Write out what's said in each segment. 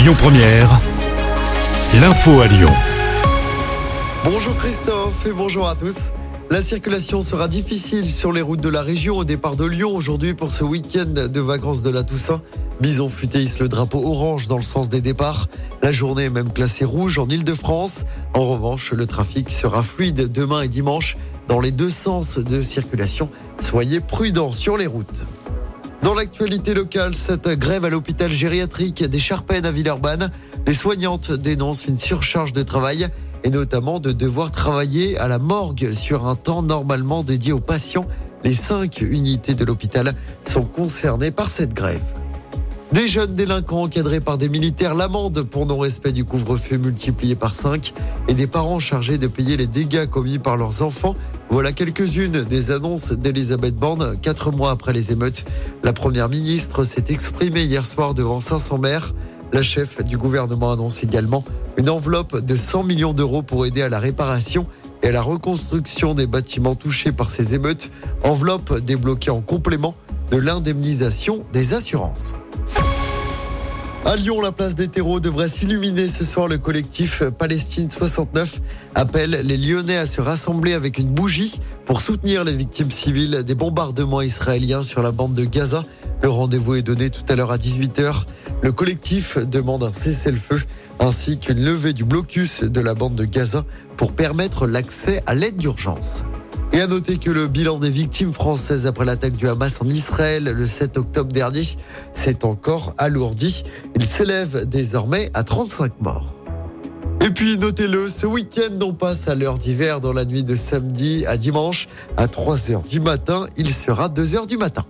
Lyon Première, l'info à Lyon. Bonjour Christophe et bonjour à tous. La circulation sera difficile sur les routes de la région au départ de Lyon aujourd'hui pour ce week-end de vacances de la Toussaint. Bison futé le drapeau orange dans le sens des départs. La journée est même classée rouge en Ile-de-France. En revanche, le trafic sera fluide demain et dimanche dans les deux sens de circulation. Soyez prudents sur les routes. Dans l'actualité locale, cette grève à l'hôpital gériatrique des Charpennes à Villeurbanne, les soignantes dénoncent une surcharge de travail et notamment de devoir travailler à la morgue sur un temps normalement dédié aux patients. Les cinq unités de l'hôpital sont concernées par cette grève. Des jeunes délinquants encadrés par des militaires, l'amende pour non-respect du couvre-feu multiplié par 5 et des parents chargés de payer les dégâts commis par leurs enfants. Voilà quelques-unes des annonces d'Elisabeth Borne, quatre mois après les émeutes. La première ministre s'est exprimée hier soir devant 500 maires. La chef du gouvernement annonce également une enveloppe de 100 millions d'euros pour aider à la réparation et à la reconstruction des bâtiments touchés par ces émeutes. Enveloppe débloquée en complément de l'indemnisation des assurances. À Lyon, la place des terreaux devrait s'illuminer ce soir. Le collectif Palestine 69 appelle les Lyonnais à se rassembler avec une bougie pour soutenir les victimes civiles des bombardements israéliens sur la bande de Gaza. Le rendez-vous est donné tout à l'heure à 18h. Le collectif demande un cessez-le-feu ainsi qu'une levée du blocus de la bande de Gaza pour permettre l'accès à l'aide d'urgence. Et à noter que le bilan des victimes françaises après l'attaque du Hamas en Israël le 7 octobre dernier s'est encore alourdi. Il s'élève désormais à 35 morts. Et puis notez-le, ce week-end on passe à l'heure d'hiver dans la nuit de samedi à dimanche à 3h du matin. Il sera 2h du matin.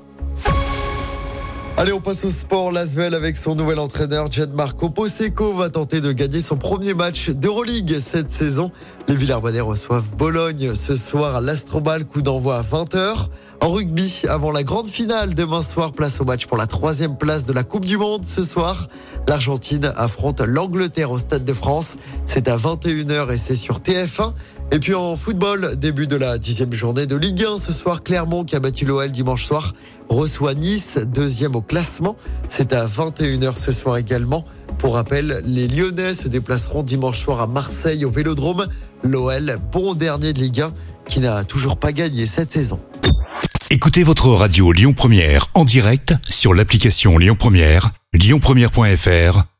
Allez, on passe au sport. L'Asvel avec son nouvel entraîneur, Gianmarco Poseco, va tenter de gagner son premier match d'Euroleague cette saison. Les Villarbonnais reçoivent Bologne ce soir à l'Astrobal, coup d'envoi à 20h. En rugby, avant la grande finale demain soir, place au match pour la troisième place de la Coupe du Monde ce soir. L'Argentine affronte l'Angleterre au Stade de France. C'est à 21h et c'est sur TF1. Et puis en football, début de la dixième journée de Ligue 1 ce soir, Clermont qui a battu l'OL dimanche soir reçoit Nice, deuxième au classement. C'est à 21h ce soir également. Pour rappel, les Lyonnais se déplaceront dimanche soir à Marseille au Vélodrome. L'OL, bon dernier de Ligue 1, qui n'a toujours pas gagné cette saison. Écoutez votre radio Lyon Première en direct sur l'application Lyon Première, lyonpremière.fr